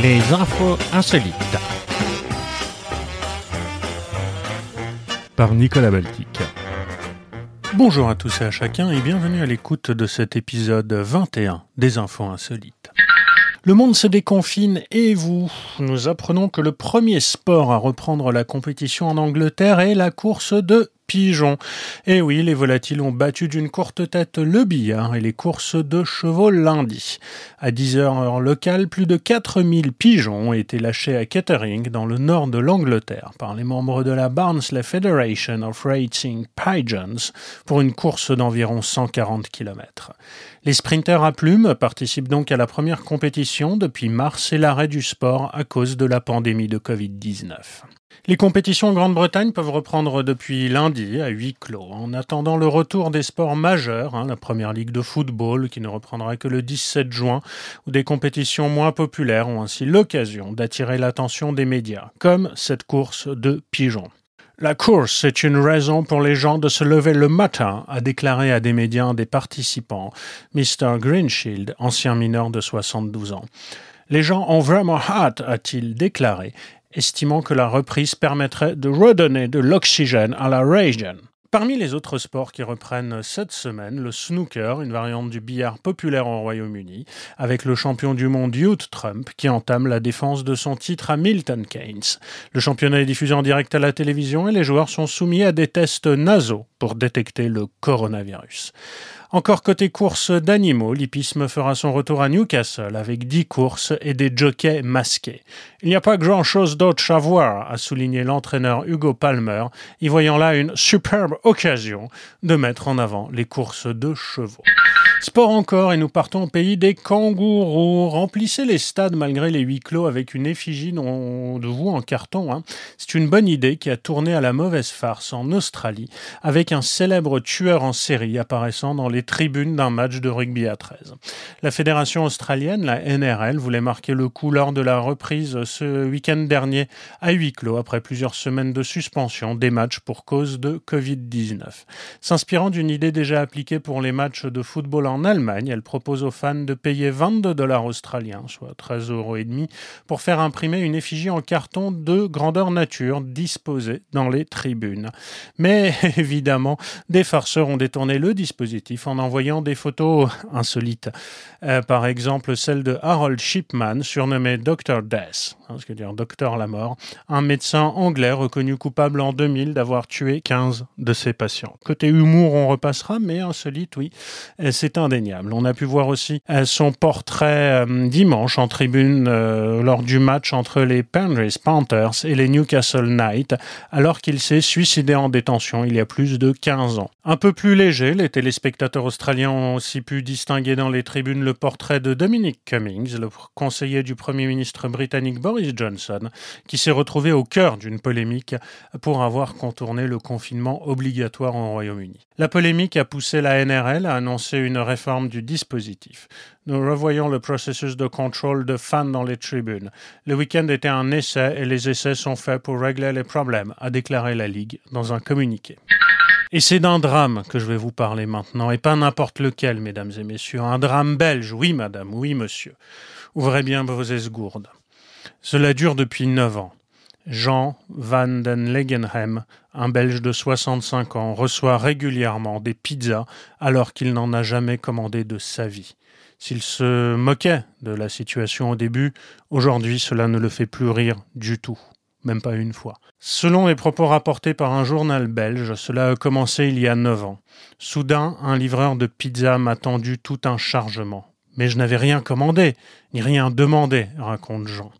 Les infos insolites. Par Nicolas Baltic. Bonjour à tous et à chacun et bienvenue à l'écoute de cet épisode 21 des infos insolites. Le monde se déconfine et vous, nous apprenons que le premier sport à reprendre la compétition en Angleterre est la course de pigeons. Et oui, les volatiles ont battu d'une courte tête le billard et les courses de chevaux lundi. À 10 heures heure locale, plus de 4000 pigeons ont été lâchés à Kettering, dans le nord de l'Angleterre, par les membres de la Barnsley Federation of Racing Pigeons pour une course d'environ 140 km. Les sprinters à plumes participent donc à la première compétition depuis mars et l'arrêt du sport à cause de la pandémie de Covid-19. Les compétitions en Grande-Bretagne peuvent reprendre depuis lundi à huis clos, en attendant le retour des sports majeurs, hein, la première ligue de football qui ne reprendra que le 17 juin, où des compétitions moins populaires ont ainsi l'occasion d'attirer l'attention des médias, comme cette course de pigeons. La course est une raison pour les gens de se lever le matin, a déclaré à des médias des participants, Mr. Greenshield, ancien mineur de 72 ans. Les gens ont vraiment hâte, a-t-il déclaré, estimant que la reprise permettrait de redonner de l'oxygène à la région. Parmi les autres sports qui reprennent cette semaine, le snooker, une variante du billard populaire au Royaume-Uni, avec le champion du monde Youth Trump qui entame la défense de son titre à Milton Keynes. Le championnat est diffusé en direct à la télévision et les joueurs sont soumis à des tests nasaux pour détecter le coronavirus. Encore côté course d'animaux, l'hippisme fera son retour à Newcastle avec 10 courses et des jockeys masqués. Il n'y a pas grand-chose d'autre à voir, a souligné l'entraîneur Hugo Palmer, y voyant là une superbe occasion de mettre en avant les courses de chevaux. Sport encore, et nous partons au pays des kangourous. Remplissez les stades malgré les huis clos avec une effigie de vous en carton. Hein. C'est une bonne idée qui a tourné à la mauvaise farce en Australie, avec un célèbre tueur en série apparaissant dans les tribunes d'un match de rugby à 13. La fédération australienne, la NRL, voulait marquer le coup lors de la reprise ce week-end dernier à huis clos après plusieurs semaines de suspension des matchs pour cause de Covid-19. S'inspirant d'une idée déjà appliquée pour les matchs de football en Allemagne, elle propose aux fans de payer 22 dollars australiens, soit 13 euros et demi, pour faire imprimer une effigie en carton de grandeur nature disposée dans les tribunes. Mais évidemment, des farceurs ont détourné le dispositif en envoyant des photos insolites. Euh, par exemple, celle de Harold Shipman, surnommé Dr. Death, hein, ce que dire Docteur la mort, un médecin anglais reconnu coupable en 2000 d'avoir tué 15 de ses patients. Côté humour, on repassera, mais insolite, oui, c'est indéniable. On a pu voir aussi euh, son portrait euh, dimanche en tribune euh, lors du match entre les Penrith Panthers et les Newcastle Knights, alors qu'il s'est suicidé en détention il y a plus de 15 ans. Un peu plus léger, les téléspectateurs australiens ont aussi pu distinguer dans les tribunes le portrait de Dominic Cummings, le conseiller du Premier ministre britannique Boris Johnson, qui s'est retrouvé au cœur d'une polémique pour avoir contourné le confinement obligatoire au Royaume-Uni. La polémique a poussé la NRL à annoncer une réforme du dispositif. Nous revoyons le processus de contrôle de fans dans les tribunes. Le week-end était un essai et les essais sont faits pour régler les problèmes, a déclaré la Ligue dans un communiqué. Et c'est d'un drame que je vais vous parler maintenant, et pas n'importe lequel, mesdames et messieurs. Un drame belge, oui madame, oui monsieur. Ouvrez bien vos esgourdes. Cela dure depuis neuf ans. Jean van den Legenhem, un Belge de 65 ans, reçoit régulièrement des pizzas alors qu'il n'en a jamais commandé de sa vie. S'il se moquait de la situation au début, aujourd'hui cela ne le fait plus rire du tout, même pas une fois. Selon les propos rapportés par un journal belge, cela a commencé il y a neuf ans. Soudain, un livreur de pizza m'a tendu tout un chargement. Mais je n'avais rien commandé, ni rien demandé, raconte Jean.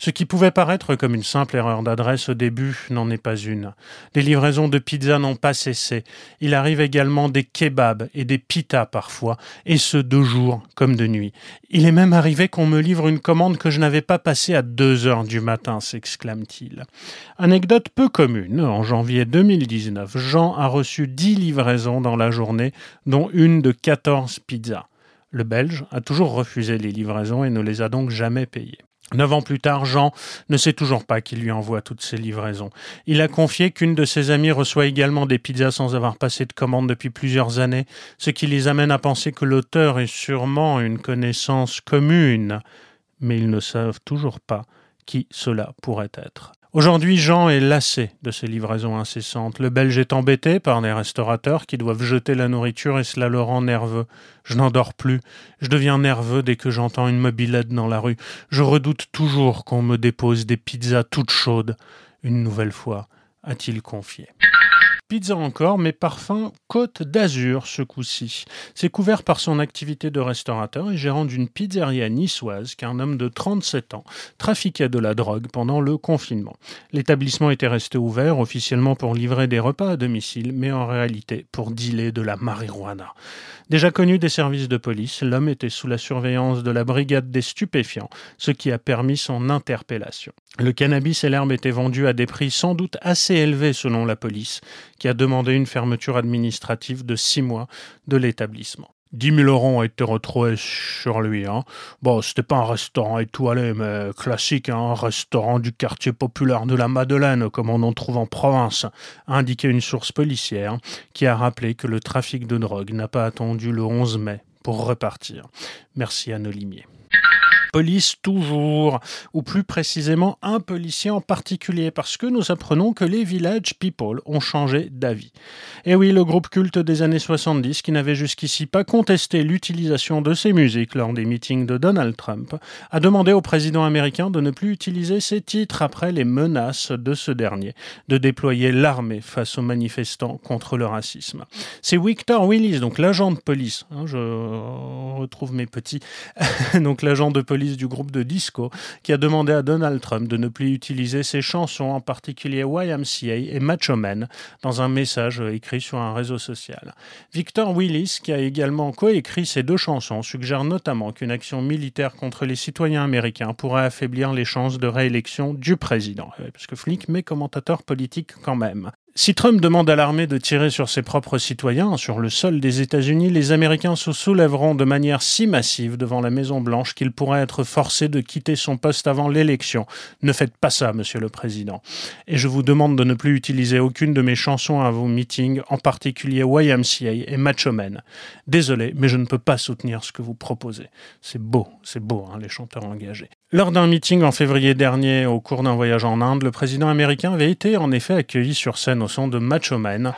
Ce qui pouvait paraître comme une simple erreur d'adresse au début n'en est pas une. Les livraisons de pizza n'ont pas cessé. Il arrive également des kebabs et des pitas parfois, et ce de jour comme de nuit. Il est même arrivé qu'on me livre une commande que je n'avais pas passée à deux heures du matin, s'exclame-t-il. Anecdote peu commune, en janvier 2019, Jean a reçu dix livraisons dans la journée, dont une de quatorze pizzas. Le Belge a toujours refusé les livraisons et ne les a donc jamais payées. Neuf ans plus tard, Jean ne sait toujours pas qui lui envoie toutes ces livraisons. Il a confié qu'une de ses amies reçoit également des pizzas sans avoir passé de commande depuis plusieurs années, ce qui les amène à penser que l'auteur est sûrement une connaissance commune mais ils ne savent toujours pas qui cela pourrait être. Aujourd'hui, Jean est lassé de ces livraisons incessantes. Le Belge est embêté par des restaurateurs qui doivent jeter la nourriture et cela le rend nerveux. Je n'en dors plus. Je deviens nerveux dès que j'entends une mobilette dans la rue. Je redoute toujours qu'on me dépose des pizzas toutes chaudes. Une nouvelle fois, a-t-il confié. Pizza encore, mais parfum Côte d'Azur ce coup-ci. C'est couvert par son activité de restaurateur et gérant d'une pizzeria niçoise qu'un homme de 37 ans trafiquait de la drogue pendant le confinement. L'établissement était resté ouvert officiellement pour livrer des repas à domicile, mais en réalité pour dealer de la marijuana. Déjà connu des services de police, l'homme était sous la surveillance de la brigade des stupéfiants, ce qui a permis son interpellation. Le cannabis et l'herbe étaient vendus à des prix sans doute assez élevés selon la police, qui a demandé une fermeture administrative de six mois de l'établissement. 10 000 euros ont été retrouvés sur lui. Hein. Bon, c'était pas un restaurant étoilé, mais classique, hein, un restaurant du quartier populaire de la Madeleine, comme on en trouve en province, a indiqué une source policière qui a rappelé que le trafic de drogue n'a pas attendu le 11 mai pour repartir. Merci à Nolimier police toujours, ou plus précisément un policier en particulier, parce que nous apprenons que les Village People ont changé d'avis. Et oui, le groupe culte des années 70, qui n'avait jusqu'ici pas contesté l'utilisation de ces musiques lors des meetings de Donald Trump, a demandé au président américain de ne plus utiliser ces titres après les menaces de ce dernier, de déployer l'armée face aux manifestants contre le racisme. C'est Victor Willis, donc l'agent de police, hein, je retrouve mes petits, donc l'agent de police du groupe de disco qui a demandé à Donald Trump de ne plus utiliser ses chansons, en particulier YMCA et Macho Man, dans un message écrit sur un réseau social. Victor Willis, qui a également coécrit ces deux chansons, suggère notamment qu'une action militaire contre les citoyens américains pourrait affaiblir les chances de réélection du président. Parce que flic, mais commentateur politique quand même. Si Trump demande à l'armée de tirer sur ses propres citoyens, sur le sol des États-Unis, les Américains se soulèveront de manière si massive devant la Maison-Blanche qu'il pourrait être forcé de quitter son poste avant l'élection. Ne faites pas ça, Monsieur le Président. Et je vous demande de ne plus utiliser aucune de mes chansons à vos meetings, en particulier YMCA et Macho Man. Désolé, mais je ne peux pas soutenir ce que vous proposez. C'est beau, c'est beau, hein, les chanteurs engagés. Lors d'un meeting en février dernier, au cours d'un voyage en Inde, le président américain avait été en effet accueilli sur scène au son de Macho Man.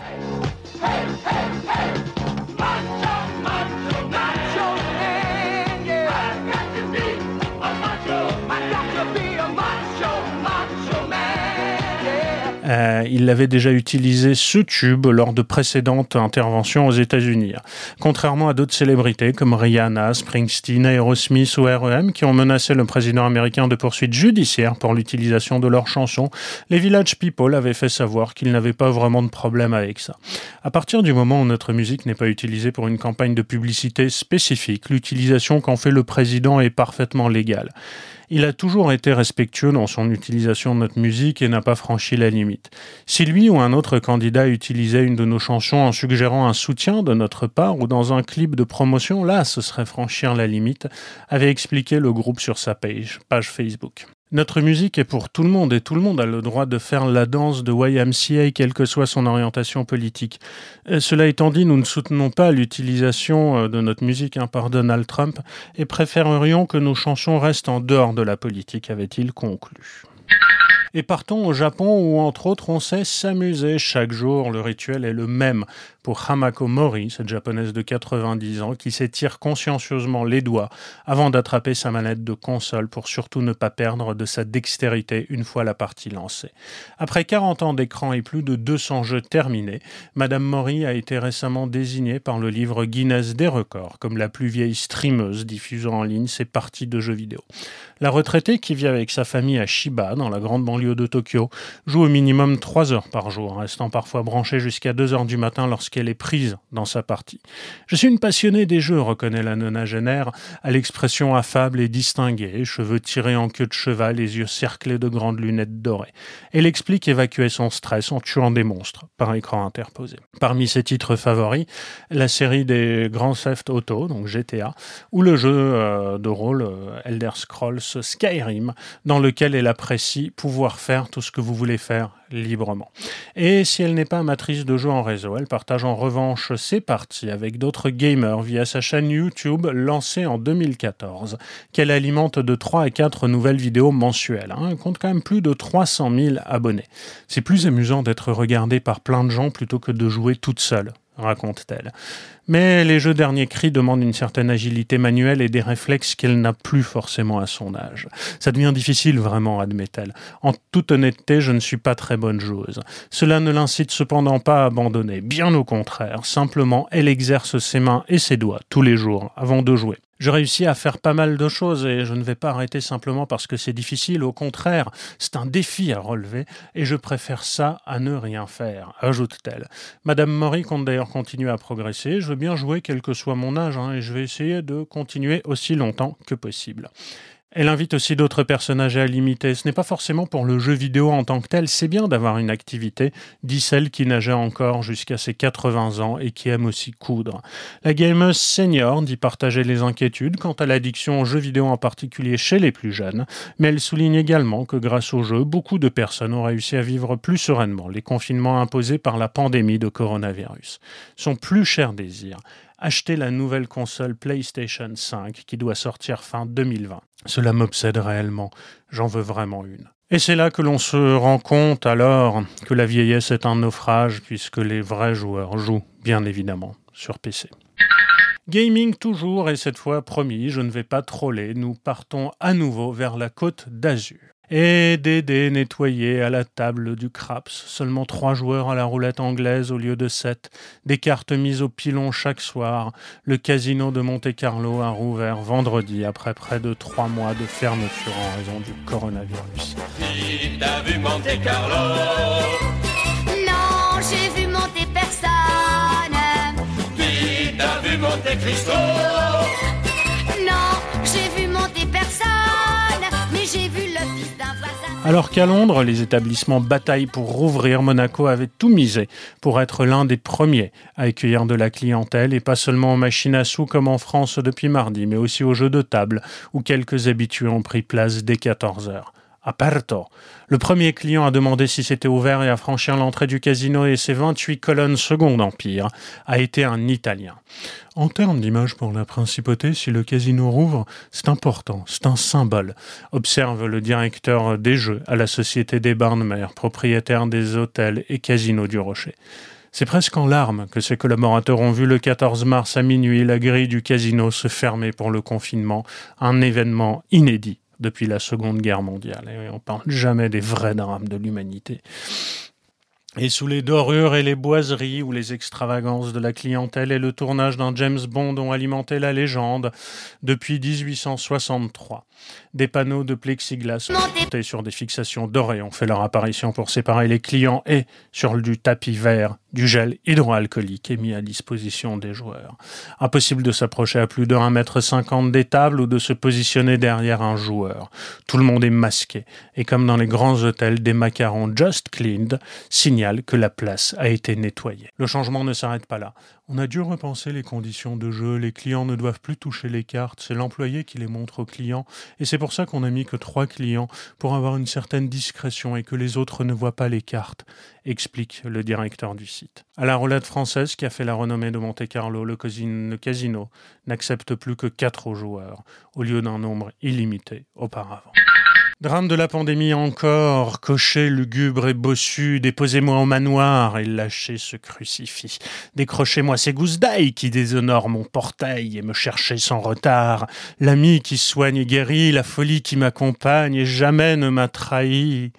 Euh, il avait déjà utilisé ce tube lors de précédentes interventions aux États-Unis. Contrairement à d'autres célébrités comme Rihanna, Springsteen, Aerosmith ou R.E.M. qui ont menacé le président américain de poursuites judiciaires pour l'utilisation de leurs chansons, les Village People avaient fait savoir qu'ils n'avaient pas vraiment de problème avec ça. À partir du moment où notre musique n'est pas utilisée pour une campagne de publicité spécifique, l'utilisation qu'en fait le président est parfaitement légale. Il a toujours été respectueux dans son utilisation de notre musique et n'a pas franchi la limite. Si lui ou un autre candidat utilisait une de nos chansons en suggérant un soutien de notre part ou dans un clip de promotion, là, ce serait franchir la limite, avait expliqué le groupe sur sa page, page Facebook. Notre musique est pour tout le monde et tout le monde a le droit de faire la danse de YMCA quelle que soit son orientation politique. Euh, cela étant dit, nous ne soutenons pas l'utilisation euh, de notre musique hein, par Donald Trump et préférerions que nos chansons restent en dehors de la politique, avait-il conclu. Et partons au Japon où, entre autres, on sait s'amuser chaque jour. Le rituel est le même pour Hamako Mori, cette japonaise de 90 ans, qui s'étire consciencieusement les doigts avant d'attraper sa manette de console pour surtout ne pas perdre de sa dextérité une fois la partie lancée. Après 40 ans d'écran et plus de 200 jeux terminés, Madame Mori a été récemment désignée par le livre Guinness des records comme la plus vieille streameuse diffusant en ligne ses parties de jeux vidéo. La retraitée, qui vit avec sa famille à Shiba, dans la grande banlieue de Tokyo, joue au minimum 3 heures par jour, restant parfois branchée jusqu'à 2 heures du matin lorsqu'elle est prise dans sa partie. Je suis une passionnée des jeux, reconnaît la nonagénaire, à l'expression affable et distinguée, cheveux tirés en queue de cheval, les yeux cerclés de grandes lunettes dorées. Elle explique évacuer son stress en tuant des monstres, par écran interposé. Parmi ses titres favoris, la série des Grand Theft Auto, donc GTA, ou le jeu euh, de rôle euh, Elder Scrolls Skyrim, dans lequel elle apprécie pouvoir faire tout ce que vous voulez faire librement. Et si elle n'est pas amatrice de jeux en réseau, elle partage en revanche ses parties avec d'autres gamers via sa chaîne YouTube lancée en 2014, qu'elle alimente de 3 à 4 nouvelles vidéos mensuelles. Hein. Elle compte quand même plus de 300 000 abonnés. C'est plus amusant d'être regardé par plein de gens plutôt que de jouer toute seule raconte-t-elle. Mais les jeux dernier cri demandent une certaine agilité manuelle et des réflexes qu'elle n'a plus forcément à son âge. Ça devient difficile vraiment, admet-elle. En toute honnêteté, je ne suis pas très bonne joueuse. Cela ne l'incite cependant pas à abandonner, bien au contraire. Simplement, elle exerce ses mains et ses doigts tous les jours avant de jouer je réussis à faire pas mal de choses et je ne vais pas arrêter simplement parce que c'est difficile. Au contraire, c'est un défi à relever et je préfère ça à ne rien faire, ajoute-t-elle. Madame Maury compte d'ailleurs continuer à progresser. Je veux bien jouer quel que soit mon âge hein, et je vais essayer de continuer aussi longtemps que possible. Elle invite aussi d'autres personnages à limiter. Ce n'est pas forcément pour le jeu vidéo en tant que tel, c'est bien d'avoir une activité, dit celle qui nageait encore jusqu'à ses 80 ans et qui aime aussi coudre. La gameuse senior dit partager les inquiétudes quant à l'addiction aux jeux vidéo en particulier chez les plus jeunes, mais elle souligne également que grâce au jeu, beaucoup de personnes ont réussi à vivre plus sereinement les confinements imposés par la pandémie de coronavirus. Son plus cher désir, acheter la nouvelle console PlayStation 5 qui doit sortir fin 2020. Cela m'obsède réellement, j'en veux vraiment une. Et c'est là que l'on se rend compte alors que la vieillesse est un naufrage puisque les vrais joueurs jouent bien évidemment sur PC. Gaming toujours et cette fois promis, je ne vais pas troller, nous partons à nouveau vers la côte d'Azur et des dés nettoyés à la table du craps. Seulement trois joueurs à la roulette anglaise au lieu de sept. Des cartes mises au pilon chaque soir. Le casino de Monte-Carlo a rouvert vendredi après près de trois mois de fermeture en raison du coronavirus. Qui t'a vu Monte-Carlo Non, j'ai vu monter personne. Qui t'a vu monter Alors qu'à Londres, les établissements bataillent pour rouvrir, Monaco avait tout misé pour être l'un des premiers à accueillir de la clientèle et pas seulement aux machines à sous comme en France depuis mardi, mais aussi aux jeux de table où quelques habitués ont pris place dès 14 heures. Aperto. Le premier client a demandé si c'était ouvert et a franchi l'entrée du casino et ses 28 colonnes Second Empire a été un Italien. En termes d'image pour la principauté, si le casino rouvre, c'est important, c'est un symbole, observe le directeur des jeux à la Société des Barnes-Mères, propriétaire des hôtels et casinos du Rocher. C'est presque en larmes que ses collaborateurs ont vu le 14 mars à minuit la grille du casino se fermer pour le confinement, un événement inédit depuis la Seconde Guerre mondiale. Et on parle jamais des vrais drames de l'humanité. Et sous les dorures et les boiseries ou les extravagances de la clientèle et le tournage d'un James Bond ont alimenté la légende depuis 1863. Des panneaux de plexiglas montés sur des fixations dorées ont fait leur apparition pour séparer les clients et, sur du tapis vert, du gel hydroalcoolique est mis à disposition des joueurs. Impossible de s'approcher à plus de 1,50 m des tables ou de se positionner derrière un joueur. Tout le monde est masqué et comme dans les grands hôtels, des macarons just cleaned signalent que la place a été nettoyée. Le changement ne s'arrête pas là. On a dû repenser les conditions de jeu, les clients ne doivent plus toucher les cartes, c'est l'employé qui les montre aux clients, et c'est pour ça qu'on a mis que trois clients, pour avoir une certaine discrétion et que les autres ne voient pas les cartes, explique le directeur du site. À la roulette française qui a fait la renommée de Monte-Carlo, le casino, le casino n'accepte plus que quatre joueurs, au lieu d'un nombre illimité auparavant. Drame de la pandémie encore, cocher lugubre et bossu, déposez-moi au manoir et lâchez ce crucifix. Décrochez-moi ces gousses d'ail qui déshonorent mon portail et me cherchez sans retard. L'ami qui soigne et guérit, la folie qui m'accompagne et jamais ne m'a trahi.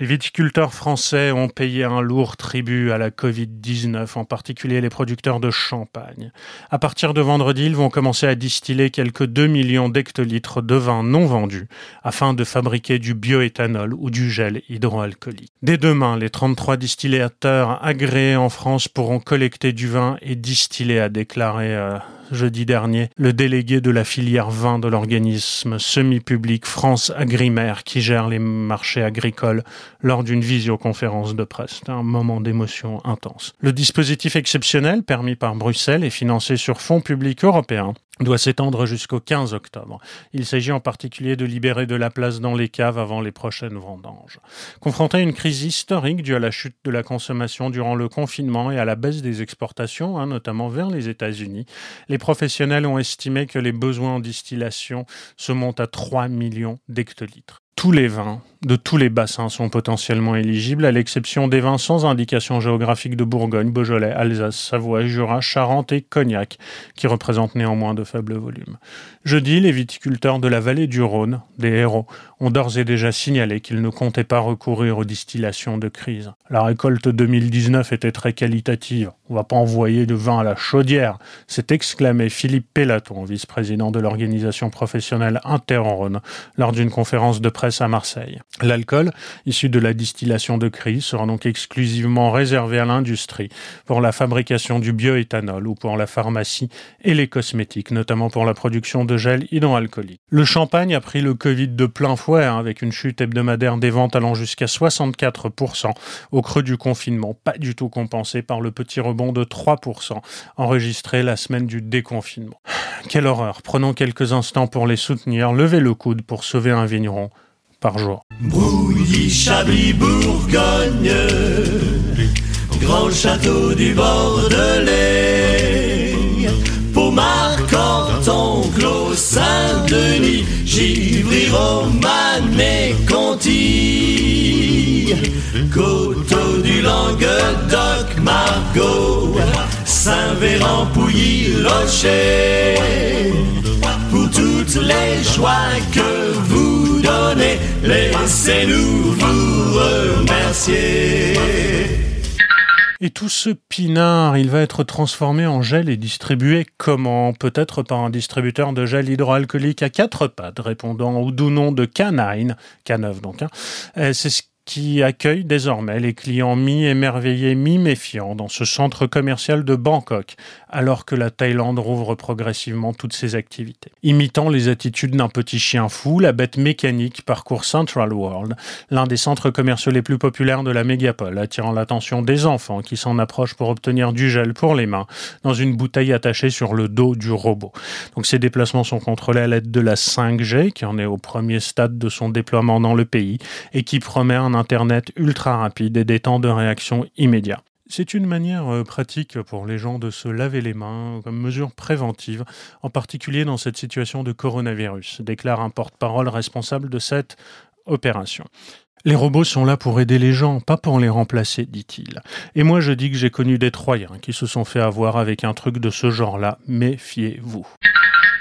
Les viticulteurs français ont payé un lourd tribut à la Covid-19, en particulier les producteurs de champagne. À partir de vendredi, ils vont commencer à distiller quelques 2 millions d'hectolitres de vin non vendus afin de fabriquer du bioéthanol ou du gel hydroalcoolique. Dès demain, les 33 distillateurs agréés en France pourront collecter du vin et distiller, a déclaré euh, jeudi dernier le délégué de la filière vin de l'organisme semi-public France Agrimaire qui gère les marchés agricoles lors d'une visioconférence de presse. C'était un moment d'émotion intense. Le dispositif exceptionnel permis par Bruxelles et financé sur fonds publics européens doit s'étendre jusqu'au 15 octobre. Il s'agit en particulier de libérer de la place dans les caves avant les prochaines vendanges. Confronté à une crise historique due à la chute de la consommation durant le confinement et à la baisse des exportations, hein, notamment vers les États-Unis, les professionnels ont estimé que les besoins en distillation se montent à 3 millions d'hectolitres. Tous les vins de tous les bassins sont potentiellement éligibles, à l'exception des vins sans indication géographique de Bourgogne, Beaujolais, Alsace, Savoie, Jura, Charente et Cognac, qui représentent néanmoins de faibles volumes. Jeudi, les viticulteurs de la vallée du Rhône, des héros, ont d'ores et déjà signalé qu'ils ne comptaient pas recourir aux distillations de crise. La récolte 2019 était très qualitative. On va pas envoyer de vin à la chaudière, s'est exclamé Philippe Pellaton, vice-président de l'organisation professionnelle Interrhône, lors d'une conférence de presse à Marseille. L'alcool, issu de la distillation de crise, sera donc exclusivement réservé à l'industrie pour la fabrication du bioéthanol ou pour la pharmacie et les cosmétiques, notamment pour la production de gel hydroalcoolique. Le champagne a pris le Covid de plein fouet hein, avec une chute hebdomadaire des ventes allant jusqu'à 64% au creux du confinement, pas du tout compensé par le petit rebond de 3% enregistré la semaine du déconfinement. Quelle horreur. Prenons quelques instants pour les soutenir, levez le coude pour sauver un vigneron par jour. Brouilly, Chablis, Bourgogne, grand château du Bordelais, Pour toutes les joies que vous donnez, laissez-nous vous remercier. Et tout ce pinard, il va être transformé en gel et distribué comment? Peut-être par un distributeur de gel hydroalcoolique à quatre pattes, répondant au doux nom de Canine, Caneuf donc. Hein. Euh, C'est ce qui accueille désormais les clients mi-émerveillés, mi-méfiants dans ce centre commercial de Bangkok, alors que la Thaïlande rouvre progressivement toutes ses activités. Imitant les attitudes d'un petit chien fou, la bête mécanique parcourt Central World, l'un des centres commerciaux les plus populaires de la mégapole, attirant l'attention des enfants qui s'en approchent pour obtenir du gel pour les mains dans une bouteille attachée sur le dos du robot. Donc ces déplacements sont contrôlés à l'aide de la 5G, qui en est au premier stade de son déploiement dans le pays, et qui promet un Internet ultra rapide et des temps de réaction immédiats. C'est une manière euh, pratique pour les gens de se laver les mains comme mesure préventive, en particulier dans cette situation de coronavirus, déclare un porte-parole responsable de cette opération. Les robots sont là pour aider les gens, pas pour les remplacer, dit-il. Et moi je dis que j'ai connu des Troyens qui se sont fait avoir avec un truc de ce genre-là, méfiez-vous.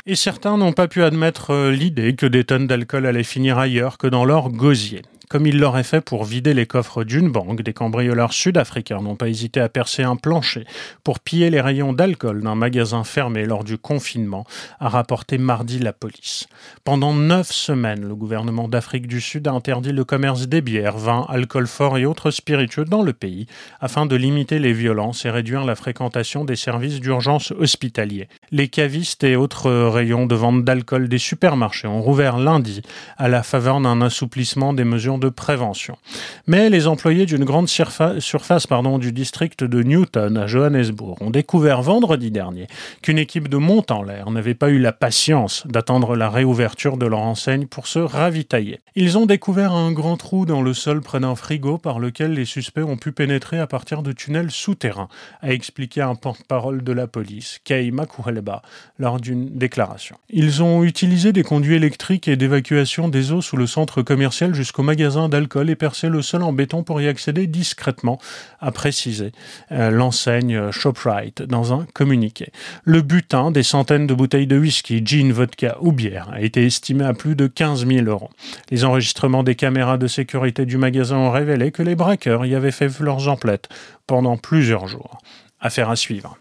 Et certains n'ont pas pu admettre euh, l'idée que des tonnes d'alcool allaient finir ailleurs que dans leur gosier. Comme ils l'auraient fait pour vider les coffres d'une banque, des cambrioleurs sud-africains n'ont pas hésité à percer un plancher pour piller les rayons d'alcool d'un magasin fermé lors du confinement, a rapporté mardi la police. Pendant neuf semaines, le gouvernement d'Afrique du Sud a interdit le commerce des bières, vins, alcool fort et autres spiritueux dans le pays, afin de limiter les violences et réduire la fréquentation des services d'urgence hospitaliers. Les cavistes et autres rayons de vente d'alcool des supermarchés ont rouvert lundi à la faveur d'un assouplissement des mesures de prévention. Mais les employés d'une grande surfa surface pardon, du district de Newton à Johannesburg ont découvert vendredi dernier qu'une équipe de monte en l'air n'avait pas eu la patience d'attendre la réouverture de leur enseigne pour se ravitailler. Ils ont découvert un grand trou dans le sol près d'un frigo par lequel les suspects ont pu pénétrer à partir de tunnels souterrains, a expliqué un porte-parole de la police, Kay Makureleba, lors d'une déclaration. Ils ont utilisé des conduits électriques et d'évacuation des eaux sous le centre commercial jusqu'au magasin d'alcool et percer le sol en béton pour y accéder discrètement, a précisé euh, l'enseigne Shoprite dans un communiqué. Le butin des centaines de bouteilles de whisky, gin, vodka ou bière a été estimé à plus de 15 000 euros. Les enregistrements des caméras de sécurité du magasin ont révélé que les braqueurs y avaient fait leurs emplettes pendant plusieurs jours. Affaire à suivre.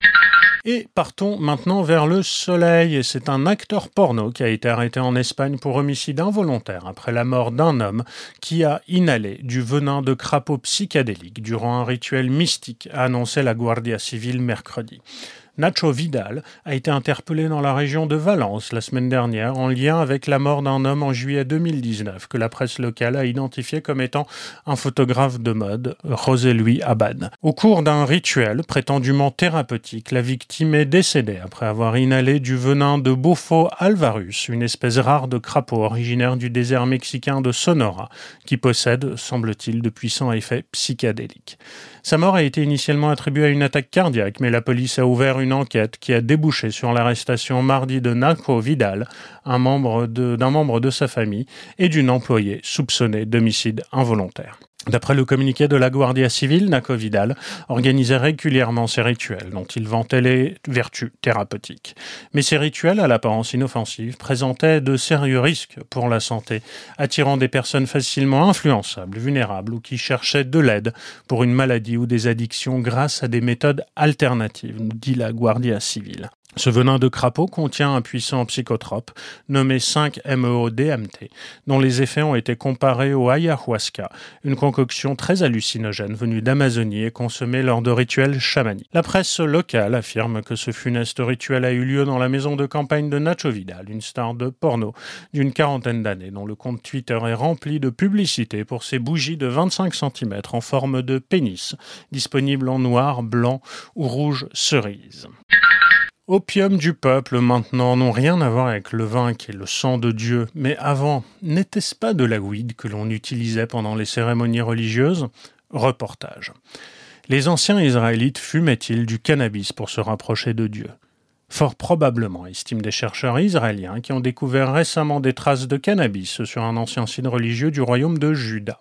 Et partons maintenant vers le soleil. C'est un acteur porno qui a été arrêté en Espagne pour homicide involontaire après la mort d'un homme qui a inhalé du venin de crapaud psychédélique durant un rituel mystique, a annoncé la Guardia Civile mercredi. Nacho Vidal a été interpellé dans la région de Valence la semaine dernière en lien avec la mort d'un homme en juillet 2019 que la presse locale a identifié comme étant un photographe de mode, José Louis Abad. Au cours d'un rituel prétendument thérapeutique, la victime est décédée après avoir inhalé du venin de Bofo alvarus, une espèce rare de crapaud originaire du désert mexicain de Sonora, qui possède, semble-t-il, de puissants effets psychédéliques. Sa mort a été initialement attribuée à une attaque cardiaque, mais la police a ouvert une enquête qui a débouché sur l'arrestation mardi de Naco Vidal, un membre d'un membre de sa famille, et d'une employée soupçonnée d'homicide involontaire. D'après le communiqué de la Guardia Civile, Naco Vidal organisait régulièrement ces rituels dont il vantait les vertus thérapeutiques. Mais ces rituels, à l'apparence inoffensive, présentaient de sérieux risques pour la santé, attirant des personnes facilement influençables, vulnérables ou qui cherchaient de l'aide pour une maladie ou des addictions grâce à des méthodes alternatives, nous dit la Guardia Civile. Ce venin de crapaud contient un puissant psychotrope nommé 5-MeO-DMT, dont les effets ont été comparés au ayahuasca, une concoction très hallucinogène venue d'Amazonie et consommée lors de rituels chamaniques. La presse locale affirme que ce funeste rituel a eu lieu dans la maison de campagne de Nacho Vidal, une star de porno d'une quarantaine d'années, dont le compte Twitter est rempli de publicité pour ses bougies de 25 cm en forme de pénis, disponibles en noir, blanc ou rouge cerise. Opium du peuple maintenant n'ont rien à voir avec le vin qui est le sang de Dieu, mais avant, n'était-ce pas de la weed que l'on utilisait pendant les cérémonies religieuses? Reportage. Les anciens Israélites fumaient-ils du cannabis pour se rapprocher de Dieu? Fort probablement, estiment des chercheurs israéliens qui ont découvert récemment des traces de cannabis sur un ancien site religieux du royaume de Juda.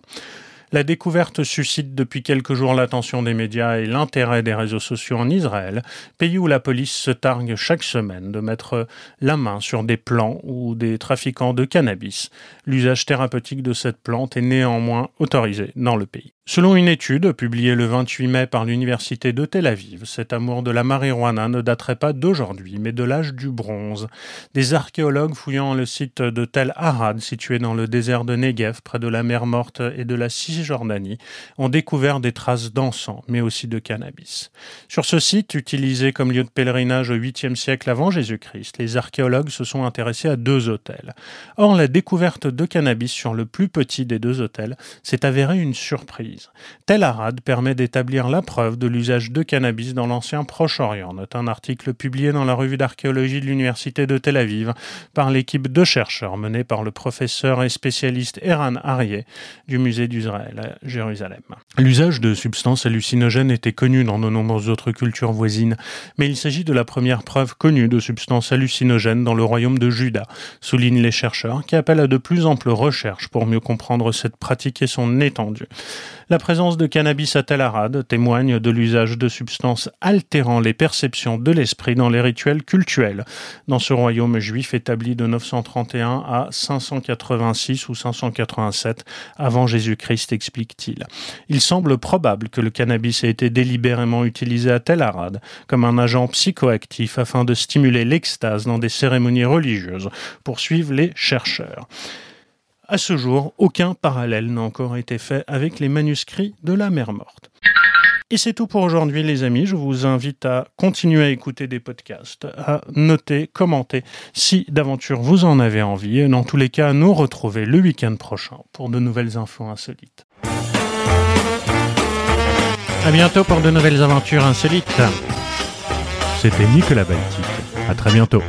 La découverte suscite depuis quelques jours l'attention des médias et l'intérêt des réseaux sociaux en Israël, pays où la police se targue chaque semaine de mettre la main sur des plants ou des trafiquants de cannabis. L'usage thérapeutique de cette plante est néanmoins autorisé dans le pays. Selon une étude publiée le 28 mai par l'Université de Tel Aviv, cet amour de la marijuana ne daterait pas d'aujourd'hui, mais de l'âge du bronze. Des archéologues fouillant le site de Tel Arad, situé dans le désert de Negev, près de la mer Morte et de la Cisjordanie, ont découvert des traces d'encens, mais aussi de cannabis. Sur ce site, utilisé comme lieu de pèlerinage au 8e siècle avant Jésus-Christ, les archéologues se sont intéressés à deux hôtels. Or, la découverte de cannabis sur le plus petit des deux hôtels s'est avérée une surprise. Tel Arad permet d'établir la preuve de l'usage de cannabis dans l'ancien Proche-Orient, note un article publié dans la revue d'archéologie de l'Université de Tel Aviv par l'équipe de chercheurs menée par le professeur et spécialiste Eran Arieh du musée d'Israël à Jérusalem. L'usage de substances hallucinogènes était connu dans de nombreuses autres cultures voisines, mais il s'agit de la première preuve connue de substances hallucinogènes dans le royaume de Juda, soulignent les chercheurs, qui appellent à de plus amples recherches pour mieux comprendre cette pratique et son étendue. La présence de cannabis à Tel Arad témoigne de l'usage de substances altérant les perceptions de l'esprit dans les rituels cultuels dans ce royaume juif établi de 931 à 586 ou 587 avant Jésus-Christ, explique-t-il. Il semble probable que le cannabis ait été délibérément utilisé à Tel Arad comme un agent psychoactif afin de stimuler l'extase dans des cérémonies religieuses, poursuivent les chercheurs. À ce jour, aucun parallèle n'a encore été fait avec les manuscrits de la mer morte. Et c'est tout pour aujourd'hui les amis, je vous invite à continuer à écouter des podcasts, à noter, commenter si d'aventure vous en avez envie et dans tous les cas à nous retrouver le week-end prochain pour de nouvelles infos insolites. À bientôt pour de nouvelles aventures insolites. C'était Nicolas Baltic. À très bientôt.